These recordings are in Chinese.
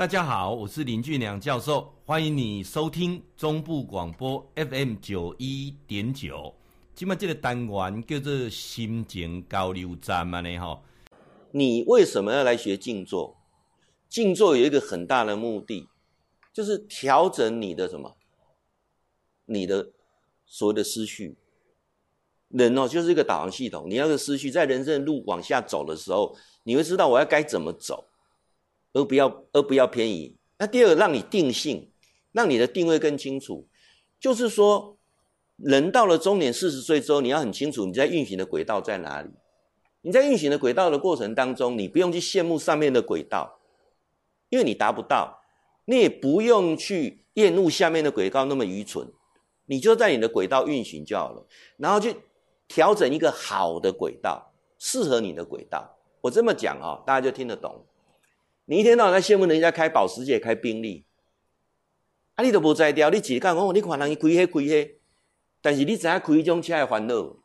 大家好，我是林俊良教授，欢迎你收听中部广播 FM 九一点九。今麦这个单元叫做心情交流站嘛呢哈。你为什么要来学静坐？静坐有一个很大的目的，就是调整你的什么？你的所谓的思绪。人哦，就是一个导航系统。你那个思绪在人生的路往下走的时候，你会知道我要该怎么走。而不要，而不要偏移。那第二个，让你定性，让你的定位更清楚。就是说，人到了中年四十岁之后，你要很清楚你在运行的轨道在哪里。你在运行的轨道的过程当中，你不用去羡慕上面的轨道，因为你达不到；你也不用去厌恶下面的轨道那么愚蠢。你就在你的轨道运行就好了，然后去调整一个好的轨道，适合你的轨道。我这么讲啊、哦，大家就听得懂。你一天到晚在羡慕人家开保时捷、开宾利，啊，你都无在调，你只讲讲，你看人伊开黑开黑，但是你知影开迄种车的烦恼，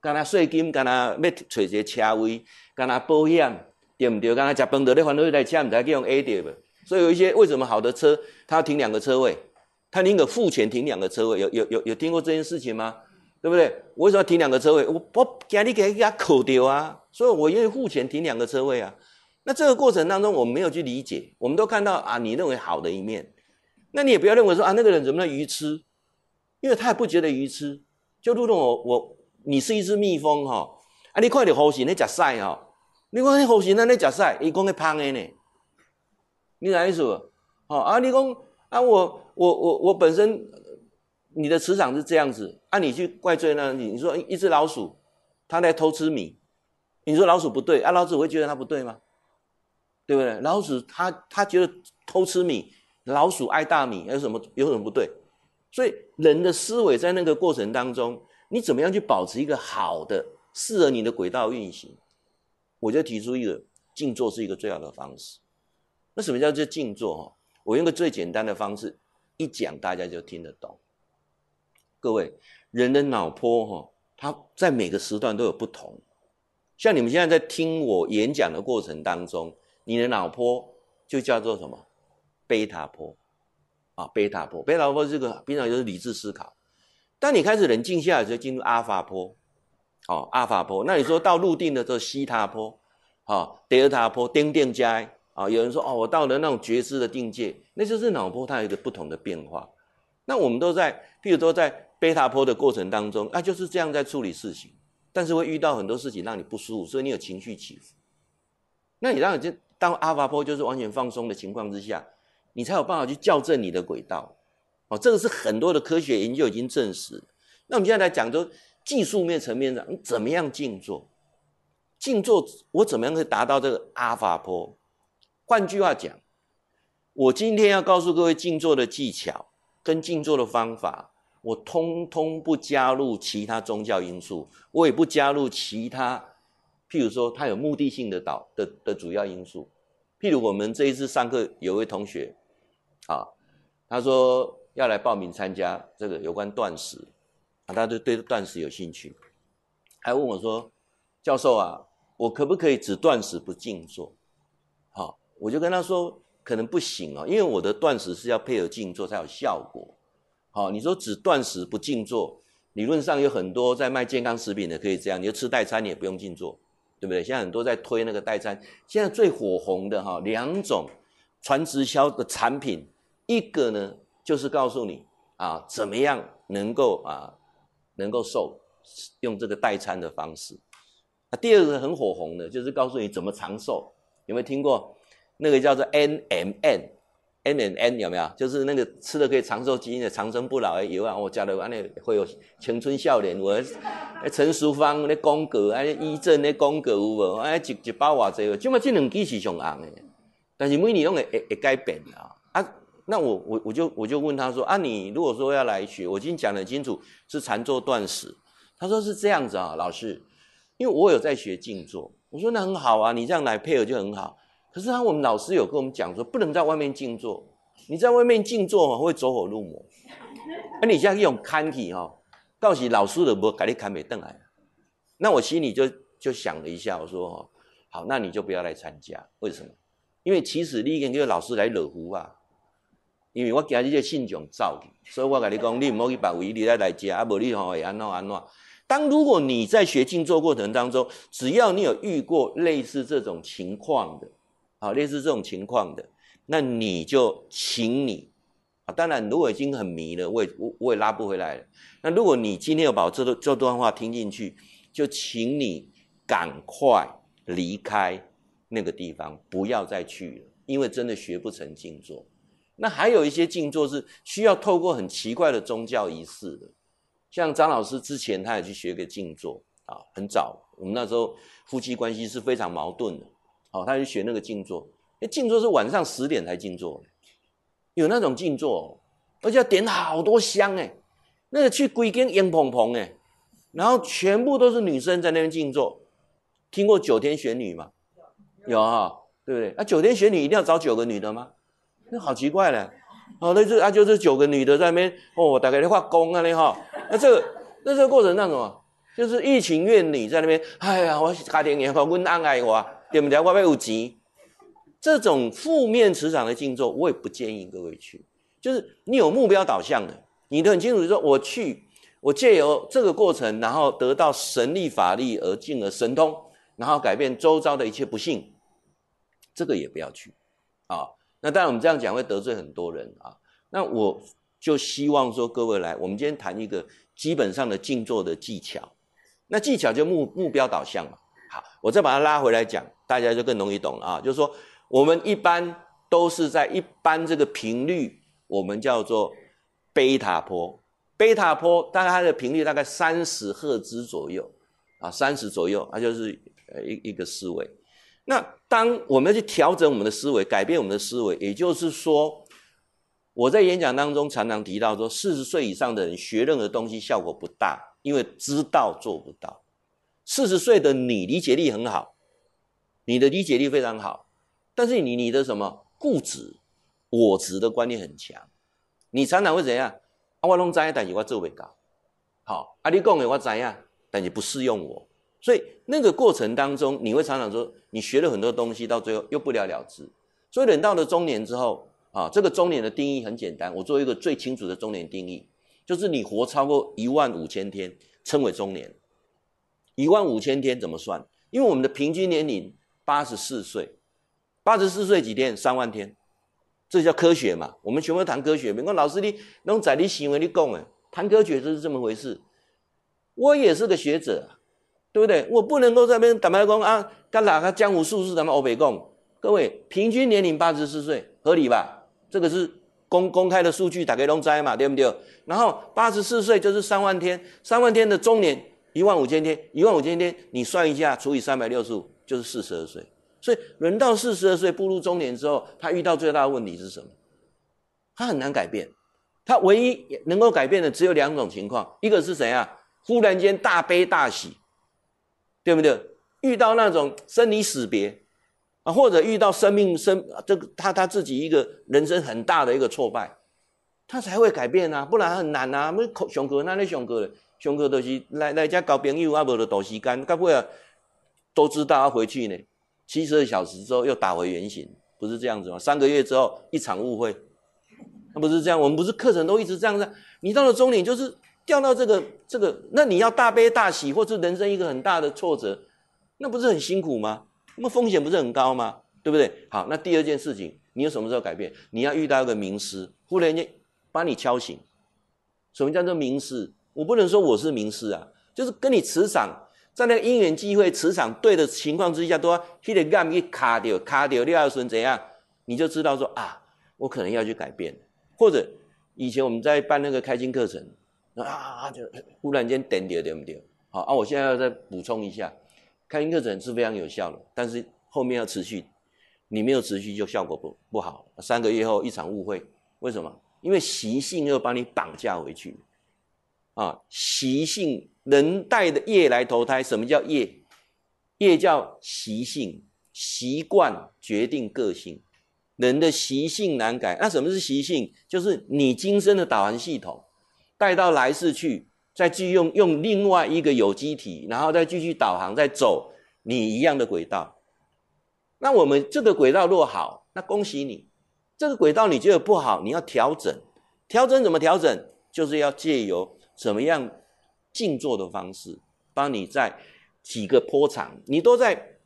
干那税金，干那要找一个车位，干那保险，对不对？干那食饭都咧烦恼，台车唔知去用 A 掉，所以有一些为什么好的车，他要停两个车位，他宁可付钱停两个车位，有有有有听过这件事情吗？对不对？我为什么要停两个车位？我我惊你给人家扣掉啊，所以我愿意付钱停两个车位啊。那这个过程当中，我们没有去理解，我们都看到啊，你认为好的一面，那你也不要认为说啊，那个人怎么那么愚痴，因为他也不觉得愚痴，就如同我我你是一只蜜蜂哈，啊，你看到呼吸你吃屎哈，你看你呼吸那你吃屎，伊讲个胖的呢，你啥意思？哦啊，你讲啊，我我我我本身你的磁场是这样子，啊，你去怪罪那你你说一只老鼠，它在偷吃米，你说老鼠不对啊，老鼠会觉得它不对吗？对不对？老鼠他他觉得偷吃米，老鼠爱大米，有什么有什么不对？所以人的思维在那个过程当中，你怎么样去保持一个好的、适合你的轨道运行？我就提出一个静坐是一个最好的方式。那什么叫做静坐？哈，我用个最简单的方式一讲，大家就听得懂。各位，人的脑波哈，它在每个时段都有不同。像你们现在在听我演讲的过程当中。你的脑波就叫做什么？贝塔波啊，贝塔波，贝塔波这个平常就是理智思考。当你开始冷静下来，就进入阿法波，哦，阿法波。那你说到入定的时候，西塔波，啊，德尔塔波，丁定加，啊，有人说哦，我到了那种觉知的境界，那就是脑波它有一个不同的变化。那我们都在，譬如说在贝塔波的过程当中，那就是这样在处理事情，但是会遇到很多事情让你不舒服，所以你有情绪起伏。那你让你就。当阿法波就是完全放松的情况之下，你才有办法去校正你的轨道。哦，这个是很多的科学研究已经证实。那我们现在来讲，说技术面层面上，你怎么样静坐？静坐我怎么样可以达到这个阿法波？换句话讲，我今天要告诉各位静坐的技巧跟静坐的方法，我通通不加入其他宗教因素，我也不加入其他，譬如说它有目的性的导的的主要因素。譬如我们这一次上课，有位同学，啊，他说要来报名参加这个有关断食，啊，他就对断食有兴趣，还问我说：“教授啊，我可不可以只断食不静坐？”好，我就跟他说，可能不行哦，因为我的断食是要配合静坐才有效果。好，你说只断食不静坐，理论上有很多在卖健康食品的可以这样，你就吃代餐，你也不用静坐。对不对？现在很多在推那个代餐，现在最火红的哈两种传直销的产品，一个呢就是告诉你啊怎么样能够啊能够瘦，用这个代餐的方式。啊，第二个很火红的，就是告诉你怎么长寿。有没有听过那个叫做 N M N N N N 有没有？就是那个吃的可以长寿基因的长生不老的油啊！我加的完了会有青春少年。我陈淑芳那广告，哎，医正那广告有无？哎，一一包偌济，就嘛这两支是上红的。但是每年拢会会会改变啊！啊，那我我我就我就问他说啊，你如果说要来学，我已经讲得很清楚，是禅坐断食。他说是这样子啊，老师，因为我有在学静坐。我说那很好啊，你这样来配合就很好。可是他，我们老师有跟我们讲说，不能在外面静坐。你在外面静坐会走火入魔。而你现在用看体哈，到时老师都不给你看没瞪来。那我心里就就想了一下，我说好，那你就不要来参加。为什么？因为其实你已经叫老师来惹胡啊，因为我惊你这信众走，所以我跟你讲，你唔好去别位，你来来接，啊，无你吼会安怎安怎。当如果你在学静坐过程当中，只要你有遇过类似这种情况的，啊，类似这种情况的，那你就请你，啊，当然如果已经很迷了，我也我我也拉不回来了。那如果你今天有把这段这段话听进去，就请你赶快离开那个地方，不要再去了，因为真的学不成静坐。那还有一些静坐是需要透过很奇怪的宗教仪式的。像张老师之前，他也去学个静坐啊，很早，我们那时候夫妻关系是非常矛盾的，好，他去学那个静坐，哎，静坐是晚上十点才静坐，有那种静坐，而且要点好多香哎，那个去规间烟蓬蓬哎，然后全部都是女生在那边静坐，听过九天玄女吗？有啊，对不对？那九天玄女一定要找九个女的吗？那好奇怪嘞。哦，那就啊，就是九个女的在那边哦，大概在画功啊，那哈，那这个那这个过程那什么，就是一群怨女在那边，哎呀，我家庭也好，我安爱我，对不对？我要有钱，这种负面磁场的静坐，我也不建议各位去。就是你有目标导向的，你都很清楚，说我去，我借由这个过程，然后得到神力法力，而进而神通，然后改变周遭的一切不幸，这个也不要去啊。那当然，我们这样讲会得罪很多人啊。那我就希望说，各位来，我们今天谈一个基本上的静坐的技巧。那技巧就目目标导向嘛。好，我再把它拉回来讲，大家就更容易懂了啊。就是说，我们一般都是在一般这个频率，我们叫做贝塔波。贝塔波大概它的频率大概三十赫兹左右啊，三十左右，它就是呃一一个思维。那当我们要去调整我们的思维，改变我们的思维，也就是说，我在演讲当中常常提到说，四十岁以上的人学任何东西效果不大，因为知道做不到。四十岁的你理解力很好，你的理解力非常好，但是你你的什么固执、我执的观念很强，你常常会怎样？啊，我拢知，但是我做不到。好，啊，你讲的我知啊，但是不适用我。所以那个过程当中，你会常常说，你学了很多东西，到最后又不了了之。所以等到了中年之后，啊，这个中年的定义很简单，我做一个最清楚的中年定义，就是你活超过一万五千天，称为中年。一万五千天怎么算？因为我们的平均年龄八十四岁，八十四岁几天？三万天，这叫科学嘛？我们全部谈科学。没说老师你弄在你行为你讲诶，谈科学就是这么回事。我也是个学者。对不对？我不能够在那边坦白讲啊，跟哪个江湖术士咱们欧北共？各位平均年龄八十四岁，合理吧？这个是公公开的数据，大家都知嘛，对不对？然后八十四岁就是三万天，三万天的中年一万五千天，一万五千天，你算一下，除以三百六十五，就是四十二岁。所以人到四十二岁步入中年之后，他遇到最大的问题是什么？他很难改变，他唯一能够改变的只有两种情况，一个是谁啊？忽然间大悲大喜。对不对？遇到那种生离死别啊，或者遇到生命生这个他他自己一个人生很大的一个挫败，他才会改变啊，不然很难啊。没上课哪里上课了？上课都是来来家交朋友啊，无就多时间，该不会都知道要回去呢？七十二小时之后又打回原形，不是这样子吗？三个月之后一场误会，那不是这样？我们不是课程都一直这样子？你到了终点就是。掉到这个这个，那你要大悲大喜，或是人生一个很大的挫折，那不是很辛苦吗？那么风险不是很高吗？对不对？好，那第二件事情，你有什么时候改变？你要遇到一个名师，忽然间把你敲醒。什么叫做名师？我不能说我是名师啊，就是跟你磁场在那个因缘机会磁场对的情况之下，都要去得干一卡掉卡掉第二顺怎样，你就知道说啊，我可能要去改变。或者以前我们在办那个开心课程。啊，就忽然间点点对不对？好啊，我现在要再补充一下，开心课程是非常有效的，但是后面要持续，你没有持续就效果不不好。三个月后一场误会，为什么？因为习性又把你绑架回去。啊，习性人带的业来投胎，什么叫业？业叫习性，习惯决定个性，人的习性难改。那什么是习性？就是你今生的导航系统。带到来世去，再继续用用另外一个有机体，然后再继续导航，再走你一样的轨道。那我们这个轨道若好，那恭喜你。这个轨道你觉得不好，你要调整。调整怎么调整？就是要借由怎么样静坐的方式，帮你在几个坡长，你都在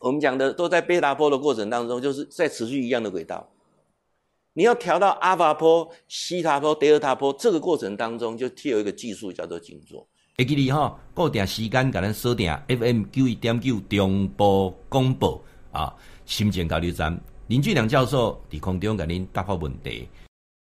我们讲的都在贝塔坡的过程当中，就是在持续一样的轨道。你要调到阿法坡、西塔坡、德尔塔坡，这个过程当中就贴有一个技术叫做静坐。会记你哈，固定时间给咱锁定 FM 九一点九中波广播啊，心情交流站林俊良教授伫空中给您答复问题。